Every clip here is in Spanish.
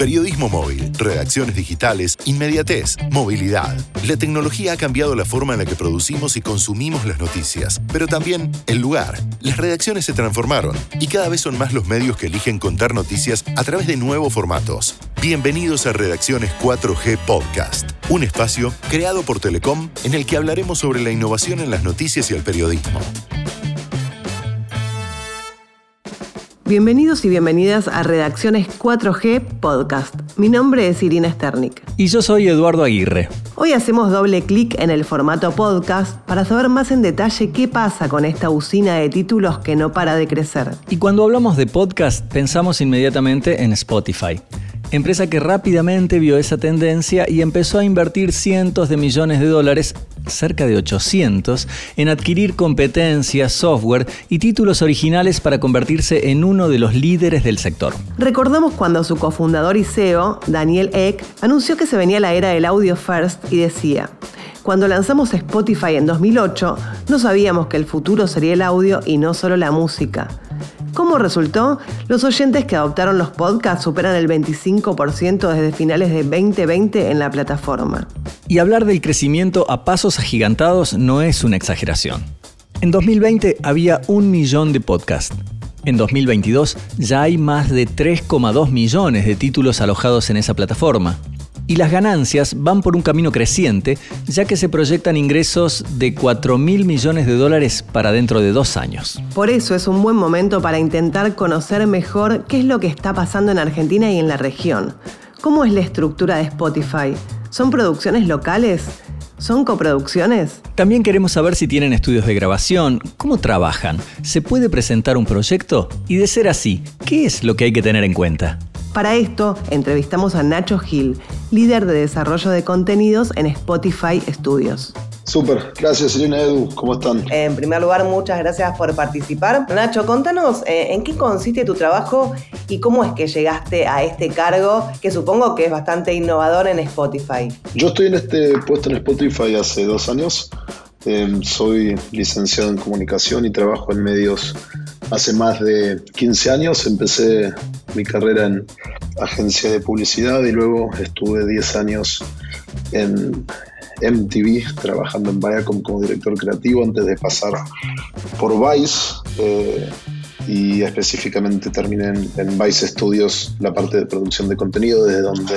Periodismo móvil, redacciones digitales, inmediatez, movilidad. La tecnología ha cambiado la forma en la que producimos y consumimos las noticias, pero también el lugar. Las redacciones se transformaron y cada vez son más los medios que eligen contar noticias a través de nuevos formatos. Bienvenidos a Redacciones 4G Podcast, un espacio creado por Telecom en el que hablaremos sobre la innovación en las noticias y el periodismo. Bienvenidos y bienvenidas a Redacciones 4G Podcast. Mi nombre es Irina Sternik. Y yo soy Eduardo Aguirre. Hoy hacemos doble clic en el formato podcast para saber más en detalle qué pasa con esta usina de títulos que no para de crecer. Y cuando hablamos de podcast, pensamos inmediatamente en Spotify empresa que rápidamente vio esa tendencia y empezó a invertir cientos de millones de dólares, cerca de 800, en adquirir competencias, software y títulos originales para convertirse en uno de los líderes del sector. Recordamos cuando su cofundador y CEO, Daniel Eck, anunció que se venía la era del audio first y decía, cuando lanzamos Spotify en 2008, no sabíamos que el futuro sería el audio y no solo la música. ¿Cómo resultó? Los oyentes que adoptaron los podcasts superan el 25% desde finales de 2020 en la plataforma. Y hablar del crecimiento a pasos agigantados no es una exageración. En 2020 había un millón de podcasts. En 2022 ya hay más de 3,2 millones de títulos alojados en esa plataforma y las ganancias van por un camino creciente, ya que se proyectan ingresos de 4 mil millones de dólares para dentro de dos años. Por eso es un buen momento para intentar conocer mejor qué es lo que está pasando en Argentina y en la región. ¿Cómo es la estructura de Spotify? ¿Son producciones locales? ¿Son coproducciones? También queremos saber si tienen estudios de grabación, cómo trabajan, se puede presentar un proyecto y de ser así, ¿qué es lo que hay que tener en cuenta? Para esto, entrevistamos a Nacho Gil, líder de desarrollo de contenidos en Spotify Studios. Súper, gracias Irina Edu, ¿cómo están? En primer lugar, muchas gracias por participar. Nacho, contanos eh, en qué consiste tu trabajo y cómo es que llegaste a este cargo, que supongo que es bastante innovador en Spotify. Yo estoy en este puesto en Spotify hace dos años. Em, soy licenciado en comunicación y trabajo en medios hace más de 15 años. Empecé mi carrera en agencia de publicidad y luego estuve 10 años en MTV trabajando en Viacom como director creativo antes de pasar por Vice eh, y específicamente terminé en, en Vice Studios la parte de producción de contenido desde donde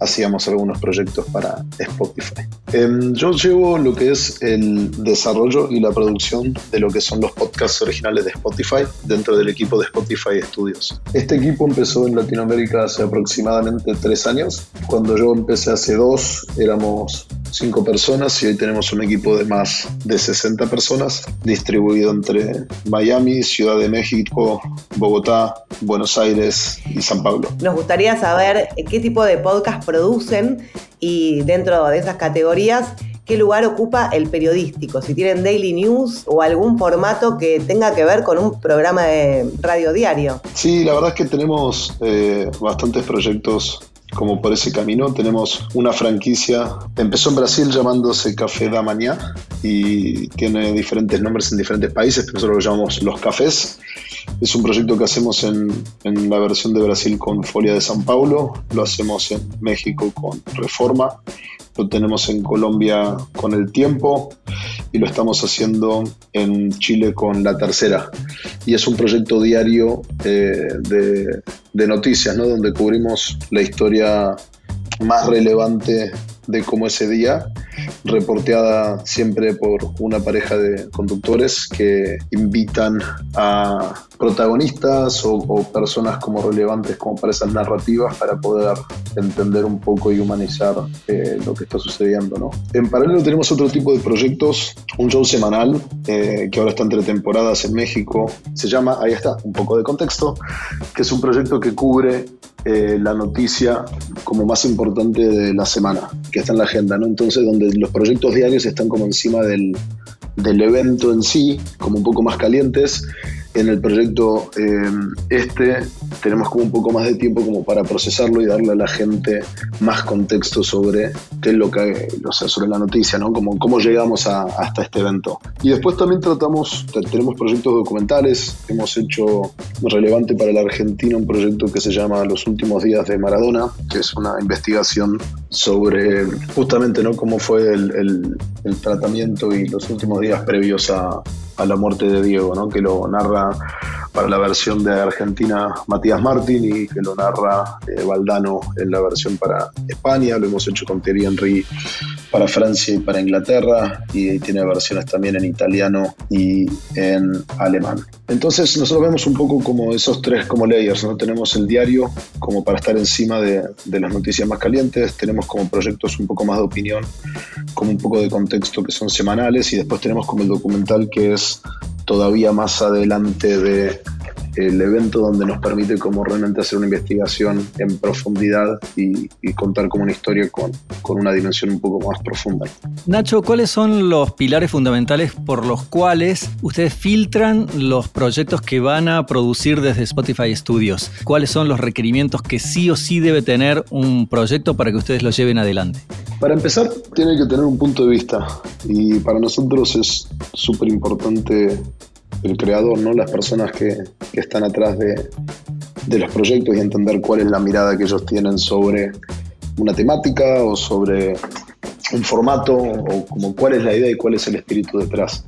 hacíamos algunos proyectos para Spotify. Em, yo llevo lo que es el desarrollo y la producción de lo que son los podcasts originales de Spotify dentro del equipo de Spotify Studios. Este equipo empezó en Latinoamérica hace aproximadamente tres años. Cuando yo empecé hace dos, éramos cinco personas y hoy tenemos un equipo de más de 60 personas distribuido entre Miami, Ciudad de México, Bogotá, Buenos Aires y San Pablo. Nos gustaría saber qué tipo de podcast producen y dentro de esas categorías qué lugar ocupa el periodístico, si tienen daily news o algún formato que tenga que ver con un programa de radio diario. Sí, la verdad es que tenemos eh, bastantes proyectos como por ese camino. Tenemos una franquicia, empezó en Brasil llamándose Café da Mañá y tiene diferentes nombres en diferentes países, pero nosotros lo llamamos Los Cafés. Es un proyecto que hacemos en, en la versión de Brasil con Folia de San Paulo, lo hacemos en México con Reforma, lo tenemos en Colombia con El Tiempo y lo estamos haciendo en Chile con La Tercera. Y es un proyecto diario eh, de, de, noticias, ¿no? donde cubrimos la historia más relevante de cómo ese día, reporteada siempre por una pareja de conductores que invitan a protagonistas o, personas como relevantes como para esas narrativas para poder entender un poco y humanizar eh, lo que está sucediendo. ¿no? En paralelo tenemos otro tipo de proyectos, un show semanal eh, que ahora está entre temporadas en México, se llama, ahí está, un poco de contexto, que es un proyecto que cubre eh, la noticia como más importante de la semana, que está en la agenda, ¿no? Entonces, donde los proyectos diarios están como encima del, del evento en sí, como un poco más calientes, en el proyecto eh, este tenemos como un poco más de tiempo como para procesarlo y darle a la gente más contexto sobre qué es lo que, o sea, sobre la noticia, ¿no? Como, cómo llegamos a, hasta este evento. Y después también tratamos, tenemos proyectos documentales, hemos hecho relevante para la Argentina un proyecto que se llama Los últimos días de Maradona, que es una investigación sobre justamente ¿no? cómo fue el, el tratamiento y los últimos días previos a, a la muerte de Diego, ¿no? que lo narra para la versión de Argentina Matías Martín y que lo narra eh, Valdano en la versión para España. Lo hemos hecho con Thierry Henry para Francia y para Inglaterra y tiene versiones también en italiano y en alemán. Entonces nosotros vemos un poco como esos tres como layers, ¿no? Tenemos el diario como para estar encima de, de las noticias más calientes, tenemos como proyectos un poco más de opinión, como un poco de contexto que son semanales y después tenemos como el documental que es todavía más adelante de el evento donde nos permite como realmente hacer una investigación en profundidad y, contar como una historia con, con, una dimensión un poco más profunda. Nacho, ¿cuáles son los pilares fundamentales por los cuales ustedes filtran los proyectos que van a producir desde Spotify Studios? ¿Cuáles son los requerimientos que sí o sí debe tener un proyecto para que ustedes lo lleven adelante? Para empezar, tiene que tener un punto de vista y para nosotros es súper importante el creador, ¿no? las personas que, están atrás de, los proyectos y entender cuál es la mirada que ellos tienen sobre una temática o sobre un formato o como cuál es la idea y cuál es el espíritu detrás.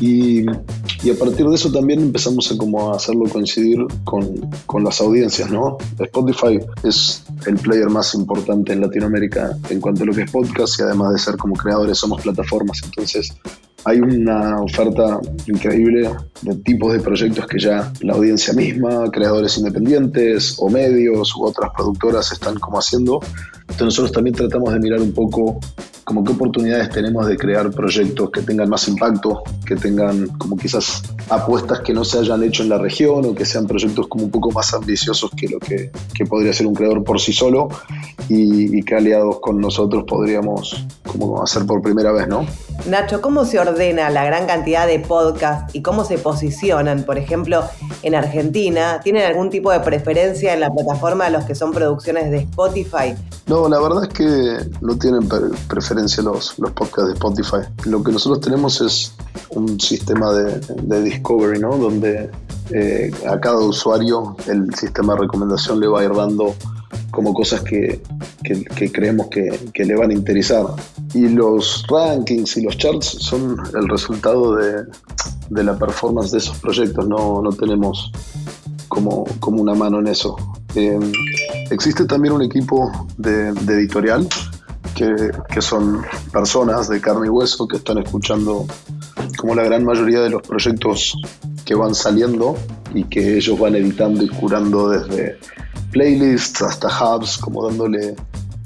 Y, a partir de eso también empezamos a como hacerlo coincidir con, con, las audiencias, ¿no? Spotify es el player más importante en Latinoamérica en cuanto a lo que es podcast y además de ser como creadores somos plataformas, entonces hay una oferta increíble de tipos de proyectos que ya la audiencia misma, creadores independientes o medios u otras productoras están como haciendo. Entonces nosotros también tratamos de mirar un poco como qué oportunidades tenemos de crear proyectos que tengan más impacto, que tengan como quizás apuestas que no se hayan hecho en la región o que sean proyectos como un poco más ambiciosos que lo que, que podría ser un creador por sí solo y, y, que aliados con nosotros podríamos como hacer por primera vez, ¿no? Nacho, ¿cómo se ordena la gran cantidad de podcasts y cómo se posicionan? Por ejemplo, en Argentina, ¿tienen algún tipo de preferencia en la plataforma de los que son producciones de Spotify? No, la verdad es que no tienen preferencia los, podcasts de Spotify. Lo que nosotros tenemos es un sistema de, discovery, ¿no? Donde eh, a cada usuario el sistema de recomendación le va a ir dando como cosas que, creemos que, le van a interesar. Y los rankings y los charts son el resultado de, la performance de esos proyectos, no, tenemos como, como una mano en eso. Eh, existe también un equipo de, editorial que, son personas de carne y hueso que están escuchando como la gran mayoría de los proyectos que van saliendo y que ellos van editando y curando desde playlists hasta hubs, como dándole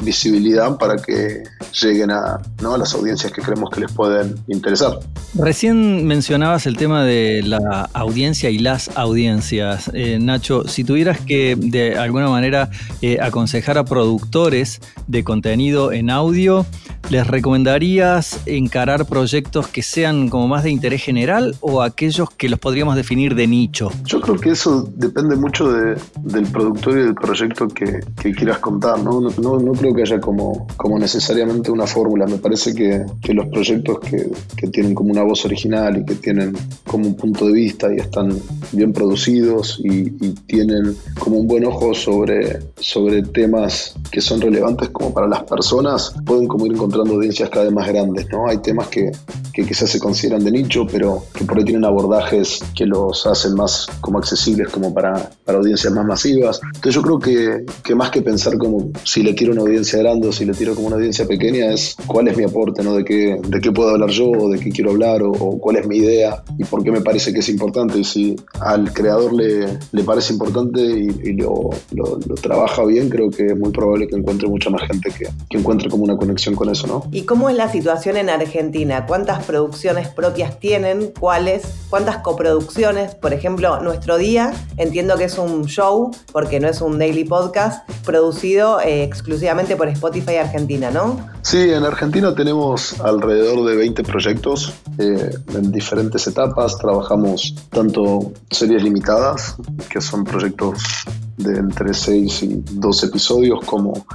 visibilidad para que lleguen a, ¿no? a las audiencias que creemos que les pueden interesar. Recién mencionabas el tema de la audiencia y las audiencias. Eh, Nacho, si tuvieras que de alguna manera eh, aconsejar a productores de contenido en audio, ¿Les recomendarías encarar proyectos que sean como más de interés general o aquellos que los podríamos definir de nicho? Yo creo que eso depende mucho del productor y del proyecto que, quieras contar. ¿no? No, creo que haya como, como necesariamente una fórmula. Me parece que, los proyectos que, tienen como una voz original y que tienen como un punto de vista y están bien producidos y, tienen como un buen ojo sobre, sobre temas que son relevantes como para las personas, pueden como ir encontrando audiencias cada vez más grandes, ¿no? Hay temas que, que quizás se consideran de nicho, pero que por ahí tienen abordajes que los hacen más como accesibles como para, para audiencias más masivas. Entonces yo creo que, que, más que pensar como si le tiro una audiencia o si le tiro como una audiencia pequeña, es cuál es mi aporte, ¿no? De qué, de qué puedo hablar yo, o de qué quiero hablar, o, cuál es mi idea y por qué me parece que es importante. Y si al creador le, le parece importante y, lo, lo, trabaja bien, creo que es muy probable que encuentre mucha más gente que, que encuentre como una conexión con eso. ¿Y cómo es la situación en Argentina? ¿Cuántas producciones propias tienen, cuáles, cuántas coproducciones. Por ejemplo, Nuestro Día, entiendo que es un show, porque no es un daily podcast, producido eh, exclusivamente por Spotify Argentina, ¿no? Sí, en Argentina tenemos alrededor de 20 proyectos eh, en diferentes etapas. Trabajamos tanto series limitadas, que son proyectos de entre 6 y 12 episodios, como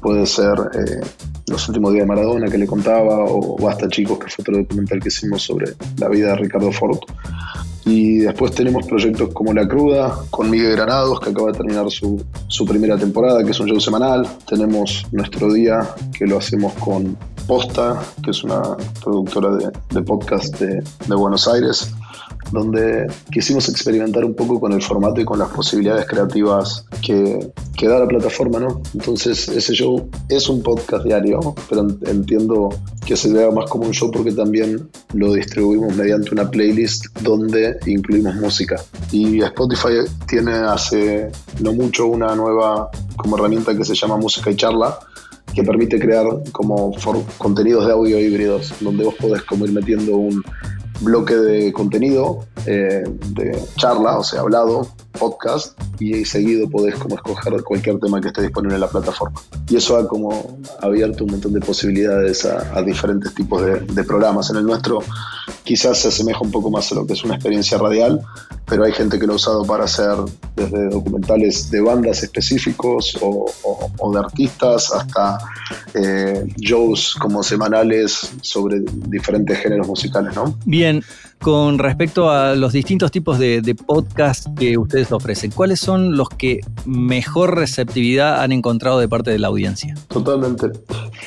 puede ser eh, Los últimos días de Maradona que le contaba, o Basta Chicos, que fue otro documental que hicimos sobre la vida de Ricardo Ford. Y después tenemos proyectos como La Cruda, con Miguel Granados, que acaba de terminar su, su primera temporada, que es un show semanal. Tenemos Nuestro Día, que lo hacemos con Posta, que es una productora de, de podcast de, Buenos Aires donde quisimos experimentar un poco con el formato y con las posibilidades creativas que, que, da la plataforma, ¿no? Entonces, ese show es un podcast diario, pero entiendo que se vea más como un show porque también lo distribuimos mediante una playlist donde incluimos música. Y Spotify tiene hace no mucho una nueva como herramienta que se llama Música y Charla, que permite crear como contenidos de audio híbridos, donde vos podés como ir metiendo un bloque de contenido, eh, de charla, o sea, hablado, podcast, y seguido podés como escoger cualquier tema que esté disponible en la plataforma. Y eso ha como abierto un montón de posibilidades a, diferentes tipos de, programas. En el nuestro quizás se asemeja un poco más a lo que es una experiencia radial, pero hay gente que lo ha usado para hacer desde documentales de bandas específicos o, o, de artistas hasta eh, shows como semanales sobre diferentes géneros musicales, ¿no? Bien, con respecto a los distintos tipos de, de podcast que ustedes ofrecen, ¿cuáles son los que mejor receptividad han encontrado de parte de la audiencia? Totalmente.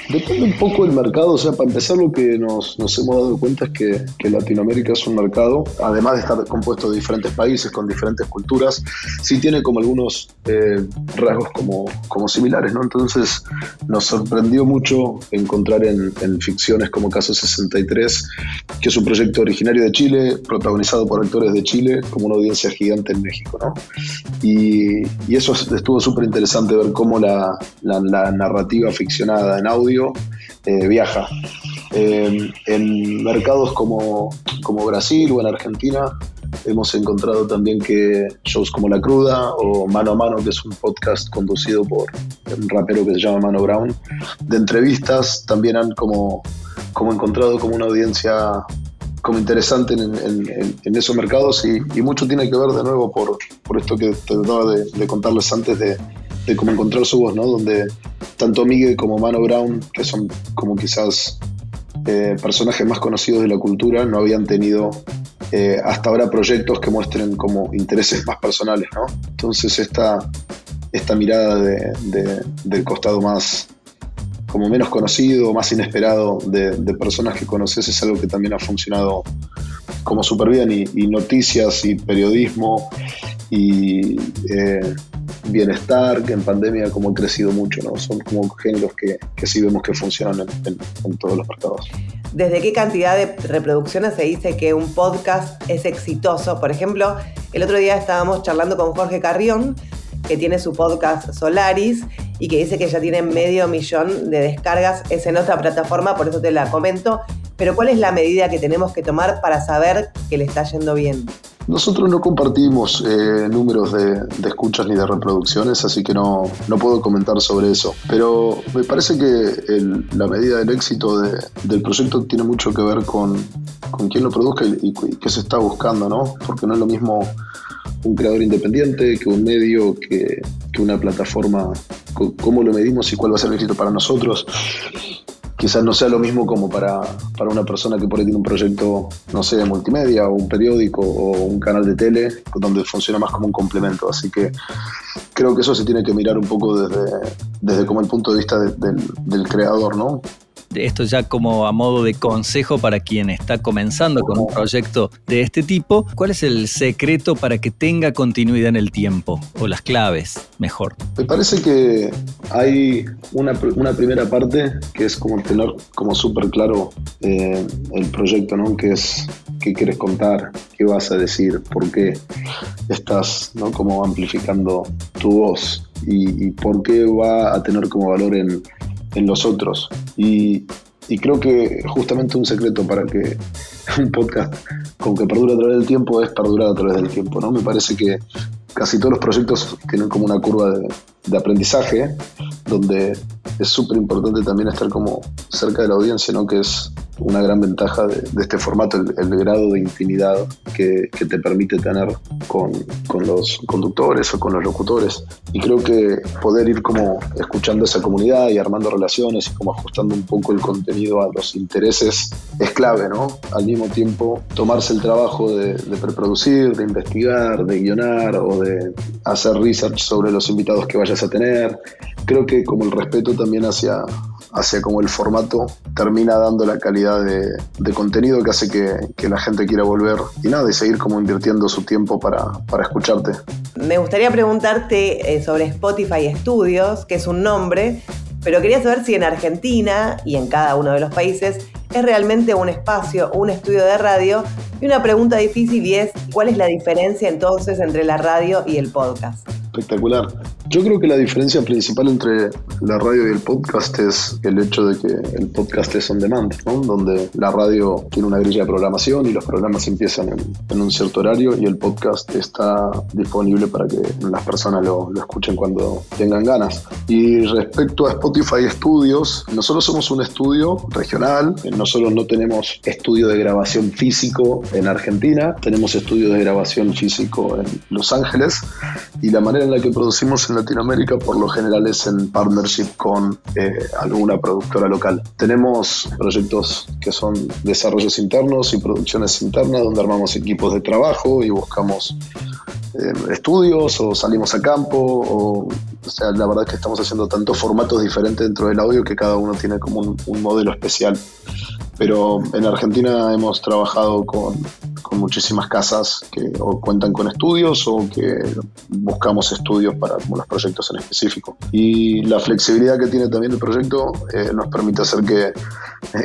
Depende un poco del mercado, o sea, para empezar lo que nos, hemos dado cuenta es que, que, Latinoamérica es un mercado, además de estar compuesto de diferentes países, con diferentes culturas, sí tiene como algunos eh, rasgos como, como similares, ¿no? Entonces nos sorprendió mucho encontrar en, en ficciones como Caso 63, que es un proyecto originario de Chile, Chile, protagonizado por actores de Chile, como una audiencia gigante en México, ¿no? Y, y eso estuvo súper interesante ver cómo la, la, la, narrativa ficcionada en audio eh, viaja. Eh, en mercados como, como Brasil o en Argentina hemos encontrado también que shows como La Cruda o Mano a Mano, que es un podcast conducido por un rapero que se llama Mano Brown, de entrevistas, también han como, como encontrado como una audiencia como interesante en, esos mercados y, mucho tiene que ver de nuevo por, por esto que trataba de, de, contarles antes de, de, cómo encontrar su voz, ¿no? Donde tanto Miguel como Mano Brown, que son como quizás eh, personajes más conocidos de la cultura, no habían tenido eh, hasta ahora proyectos que muestren como intereses más personales, ¿no? Entonces esta, esta mirada de, del costado más como menos conocido, más inesperado de, personas que conoces es algo que también ha funcionado como súper bien y, y, noticias y periodismo y eh, bienestar que en pandemia como ha crecido mucho, ¿no? Son como géneros que, que sí vemos que funcionan en, en, en todos los mercados. ¿Desde qué cantidad de reproducciones se dice que un podcast es exitoso? Por ejemplo, el otro día estábamos charlando con Jorge Carrión, que tiene su podcast Solaris y que dice que ya tiene medio millón de descargas. Es en otra plataforma, por eso te la comento. Pero ¿cuál es la medida que tenemos que tomar para saber que le está yendo bien? Nosotros no compartimos eh, números de, escuchas ni de reproducciones, así que no, no, puedo comentar sobre eso. Pero me parece que la medida del éxito de, del proyecto tiene mucho que ver con, con quién lo produzca y, qué se está buscando, ¿no? Porque no es lo mismo un creador independiente que un medio, que, una plataforma. ¿Cómo lo medimos y cuál va a ser el éxito para nosotros? quizás no sea lo mismo como para, para, una persona que por ahí tiene un proyecto, no sé, de multimedia o un periódico o un canal de tele, donde funciona más como un complemento. Así que creo que eso se tiene que mirar un poco desde, desde como el punto de vista de, de, del creador, ¿no? Esto ya como a modo de consejo para quien está comenzando con un proyecto de este tipo, ¿cuál es el secreto para que tenga continuidad en el tiempo? O las claves, mejor. Me parece que hay una, una primera parte que es como tener como súper claro eh, el proyecto, ¿no? Que es qué quieres contar, qué vas a decir, por qué estás ¿no? como amplificando tu voz y, y por qué va a tener como valor en, en los otros. Y, y creo que justamente un secreto para que un podcast con que perdure a través del tiempo es perdurar a través del tiempo, ¿no? Me parece que casi todos los proyectos tienen como una curva de, aprendizaje donde es súper importante también estar como cerca de la audiencia, ¿no? Que es una gran ventaja de, este formato, el, grado de intimidad que, te permite tener con, los conductores o con los locutores. Y creo que poder ir como escuchando esa comunidad y armando relaciones y como ajustando un poco el contenido a los intereses es clave, ¿no? Al mismo tiempo, tomarse el trabajo de, de preproducir, de investigar, de guionar o de hacer research sobre los invitados que vayas a tener. Creo que como el respeto también hacia, hacia como el formato termina dando la calidad de, contenido que hace que, la gente quiera volver y nada, y seguir como invirtiendo su tiempo para, para escucharte. Me gustaría preguntarte eh, sobre Spotify Studios, que es un nombre, pero quería saber si en Argentina y en cada uno de los países es realmente un espacio, un estudio de radio. Y una pregunta difícil y es, ¿cuál es la diferencia entonces entre la radio y el podcast? Espectacular. Yo creo que la diferencia principal entre la radio y el podcast es el hecho de que el podcast es on demand, ¿no? donde la radio tiene una grilla de programación y los programas empiezan en, un cierto horario y el podcast está disponible para que las personas lo, lo, escuchen cuando tengan ganas. Y respecto a Spotify Studios, nosotros somos un estudio regional, nosotros no tenemos estudio de grabación físico en Argentina, tenemos estudio de grabación físico en Los Ángeles y la manera en la que producimos Latinoamérica por lo general es en partnership con eh, alguna productora local. Tenemos proyectos que son desarrollos internos y producciones internas donde armamos equipos de trabajo y buscamos eh, estudios o salimos a campo o, sea, la verdad que estamos haciendo tantos formatos diferentes dentro del audio que cada uno tiene como un modelo especial. Pero en Argentina hemos trabajado con, muchísimas casas que o cuentan con estudios o que buscamos estudios para los proyectos en específico. Y la flexibilidad que tiene también el proyecto eh, nos permite hacer que eh,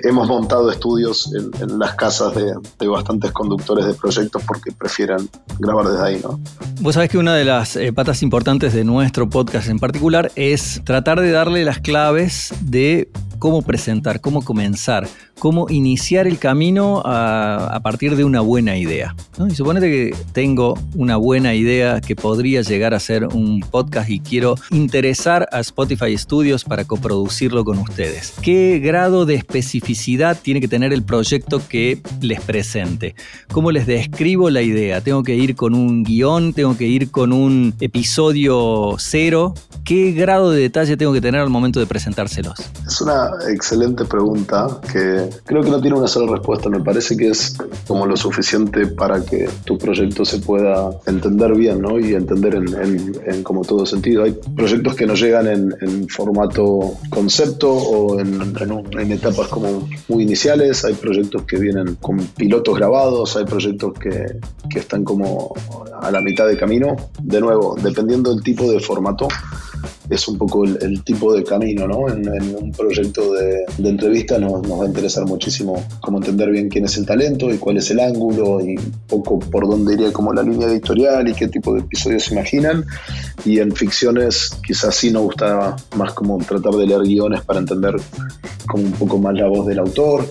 hemos montado estudios en, las casas de, bastantes conductores de proyectos porque prefieren grabar desde ahí. ¿no? Vos sabés que una de las eh, patas importantes de nuestro podcast en particular es tratar de darle las claves de cómo presentar, cómo comenzar, cómo iniciar el camino a, partir de una buena idea. Y suponete que tengo una buena idea que podría llegar a ser un podcast y quiero interesar a Spotify Studios para coproducirlo con ustedes. ¿Qué grado de especificidad tiene que tener el proyecto que les presente? ¿Cómo les describo la idea? ¿Tengo que ir con un guion? ¿Tengo que ir con un episodio cero? ¿Qué grado de detalle tengo que tener al momento de presentárselos? Es una excelente pregunta que creo que no tiene una sola respuesta. Me parece que es como lo suficiente para que tu proyecto se pueda entender bien, ¿no? Y entender en, como todo sentido. Hay proyectos que no llegan en, formato concepto o en, en, etapas como muy iniciales. Hay proyectos que vienen con pilotos grabados. Hay proyectos que, que están como a la mitad de camino. De nuevo, dependiendo del tipo de formato es un poco el, tipo de camino, ¿no? En, un proyecto de, entrevista nos, va a interesar muchísimo cómo entender bien quién es el talento y cuál es el ángulo y un poco por dónde iría como la línea editorial y qué tipo de episodios se imaginan. Y en ficciones quizás sí nos gusta más como tratar de leer guiones para entender como un poco más la voz del autor.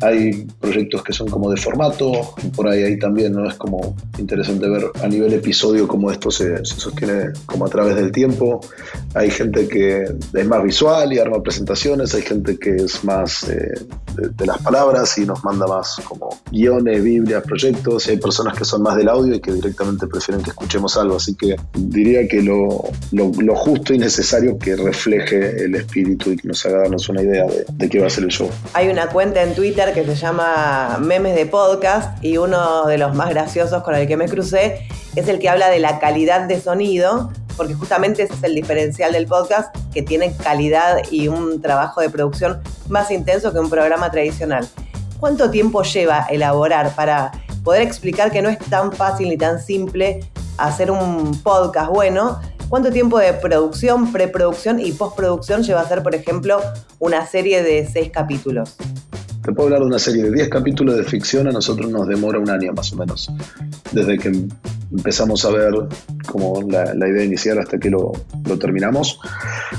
Hay proyectos que son como de formato, por ahí, también no es como interesante ver a nivel episodio cómo esto se, sostiene como a través del tiempo. Hay gente que es más visual y arma presentaciones, hay gente que es más eh, de, las palabras y nos manda más como guiones, biblias, proyectos, y hay personas que son más del audio y que directamente prefieren que escuchemos algo, así que diría que lo, lo, justo y necesario que refleje el espíritu y que nos haga darnos una idea de, de qué va a ser el show. Hay una cuenta en Twitter que se llama Memes de Podcast y uno de los más graciosos con el que me crucé es el que habla de la calidad de sonido porque justamente ese es el diferencial del podcast, que tiene calidad y un trabajo de producción más intenso que un programa tradicional. ¿Cuánto tiempo lleva elaborar para poder explicar que no es tan fácil ni tan simple hacer un podcast bueno? ¿Cuánto tiempo de producción, preproducción y postproducción lleva a hacer, por ejemplo, una serie de seis capítulos? Te puedo hablar de una serie de 10 capítulos de ficción, a nosotros nos demora un año más o menos. Desde que empezamos a ver como la, idea inicial hasta que lo, terminamos.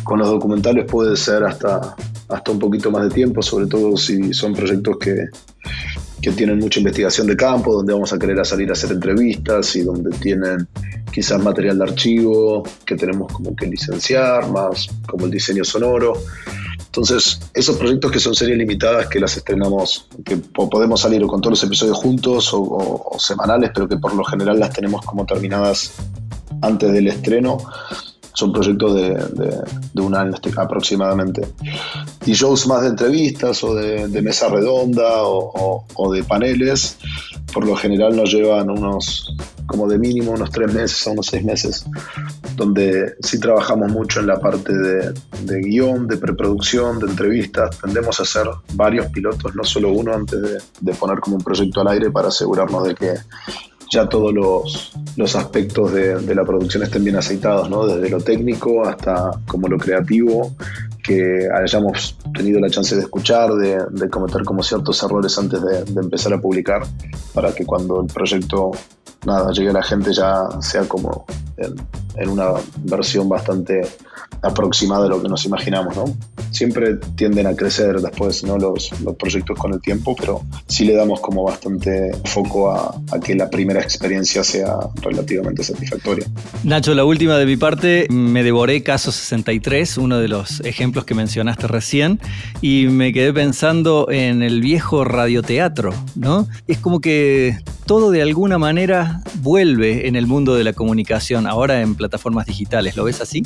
Con los documentales puede ser hasta hasta un poquito más de tiempo, sobre todo si son proyectos que, que tienen mucha investigación de campo, donde vamos a querer salir a hacer entrevistas y donde tienen quizás material de archivo que tenemos como que licenciar, más como el diseño sonoro. Entonces, esos proyectos que son series limitadas, que las estrenamos, que podemos salir con todos los episodios juntos o, semanales, pero que por lo general las tenemos como terminadas antes del estreno, son proyectos de, un año aproximadamente. Y shows más de entrevistas o de, mesa redonda o, de paneles, por lo general nos llevan unos, como de mínimo, unos tres meses a unos seis meses, donde sí trabajamos mucho en la parte de, de guion, de preproducción, de entrevistas. Tendemos a hacer varios pilotos, no solo uno, antes de, poner como un proyecto al aire para asegurarnos de que ya todos los, los aspectos de, de, la producción estén bien aceitados, ¿no? desde lo técnico hasta como lo creativo, que hayamos tenido la chance de escuchar, de, de cometer como ciertos errores antes de, de, empezar a publicar, para que cuando el proyecto nada, llegue a la gente ya sea como en, en una versión bastante aproximada de lo que nos imaginamos, ¿no? Siempre tienden a crecer después, ¿no? Los, los proyectos con el tiempo, pero sí le damos como bastante foco a, a, que la primera experiencia sea relativamente satisfactoria. Nacho, la última de mi parte, me devoré Caso 63, uno de los ejemplos que mencionaste recién, y me quedé pensando en el viejo radioteatro, ¿no? Es como que todo de alguna manera vuelve en el mundo de la comunicación, ahora en plataformas digitales, ¿lo ves así?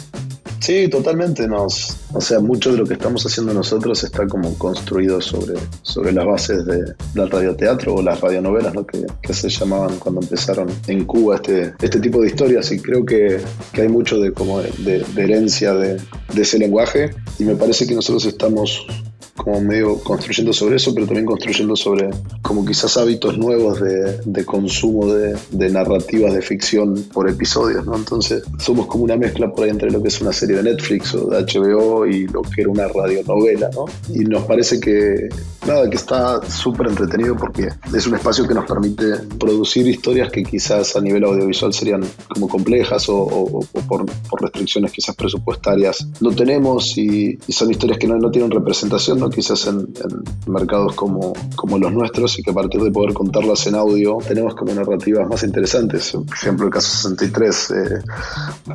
Sí, totalmente. Nos, o sea, mucho de lo que estamos haciendo nosotros está como construido sobre, sobre las bases de, del radioteatro o las radionovelas, ¿no? que, se llamaban cuando empezaron en Cuba este, este tipo de historias. Y creo que, que hay mucho de, como de, de herencia de, de ese lenguaje. Y me parece que nosotros estamos como medio construyendo sobre eso, pero también construyendo sobre como quizás hábitos nuevos de, de consumo de, de, narrativas de ficción por episodios, ¿no? Entonces somos como una mezcla por ahí entre lo que es una serie de Netflix o de HBO y lo que era una radionovela, ¿no? Y nos parece que, nada, que está súper entretenido porque es un espacio que nos permite producir historias que quizás a nivel audiovisual serían como complejas o, por, restricciones quizás presupuestarias no tenemos y, son historias que no, no tienen representación quizás en, en, mercados como, como los nuestros y que a partir de poder contarlas en audio tenemos como narrativas más interesantes. Por ejemplo, el caso 63, eh,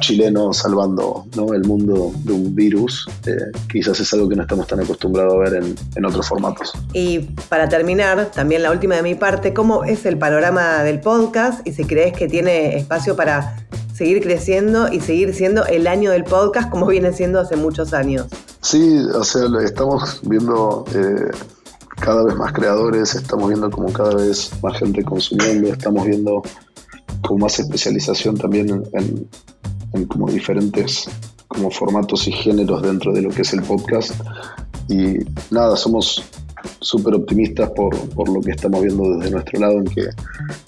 chileno salvando ¿no? el mundo de un virus, eh, quizás es algo que no estamos tan acostumbrados a ver en, en otros formatos. Y para terminar, también la última de mi parte, ¿cómo es el panorama del podcast y si crees que tiene espacio para seguir creciendo y seguir siendo el año del podcast como viene siendo hace muchos años. Sí, o sea, estamos viendo eh, cada vez más creadores, estamos viendo como cada vez más gente consumiendo, estamos viendo como más especialización también en, en, como diferentes como formatos y géneros dentro de lo que es el podcast. Y nada, somos súper optimistas por, por, lo que estamos viendo desde nuestro lado, en que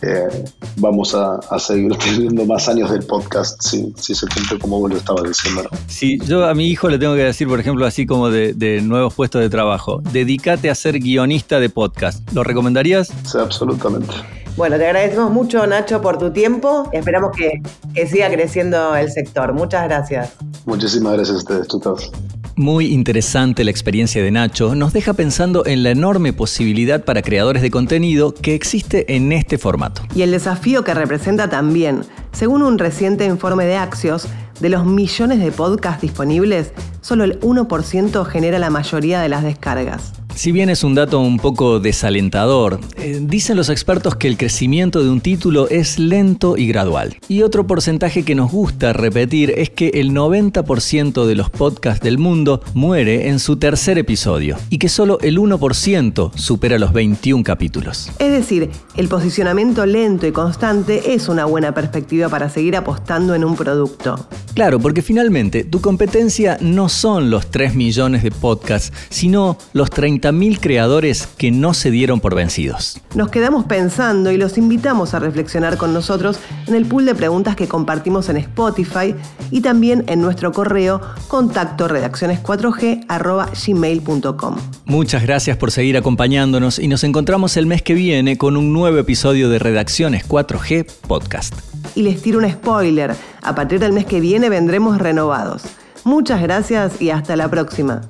eh, vamos a, a, seguir teniendo más años del podcast si, si se cumple como vos lo estabas diciendo. ¿no? Sí, yo a mi hijo le tengo que decir, por ejemplo, así como de, de nuevos puestos de trabajo, dedícate a ser guionista de podcast. ¿Lo recomendarías? Sí, absolutamente. Bueno, te agradecemos mucho, Nacho, por tu tiempo y esperamos que, que siga creciendo el sector. Muchas gracias. Muchísimas gracias a ustedes, chicos. Muy interesante la experiencia de Nacho, nos deja pensando en la enorme posibilidad para creadores de contenido que existe en este formato. Y el desafío que representa también. Según un reciente informe de Axios, de los millones de podcasts disponibles, solo el 1% genera la mayoría de las descargas. Si bien es un dato un poco desalentador, eh, dicen los expertos que el crecimiento de un título es lento y gradual. Y otro porcentaje que nos gusta repetir es que el 90% de los podcasts del mundo muere en su tercer episodio y que solo el 1% supera los 21 capítulos. Es decir, el posicionamiento lento y constante es una buena perspectiva para seguir apostando en un producto. Claro, porque finalmente tu competencia no son los 3 millones de podcasts, sino los 30 mil creadores que no se dieron por vencidos. Nos quedamos pensando y los invitamos a reflexionar con nosotros en el pool de preguntas que compartimos en Spotify y también en nuestro correo contacto redacciones4g gmail.com. Muchas gracias por seguir acompañándonos y nos encontramos el mes que viene con un nuevo episodio de Redacciones 4G Podcast. Y les tiro un spoiler, a partir del mes que viene vendremos renovados. Muchas gracias y hasta la próxima.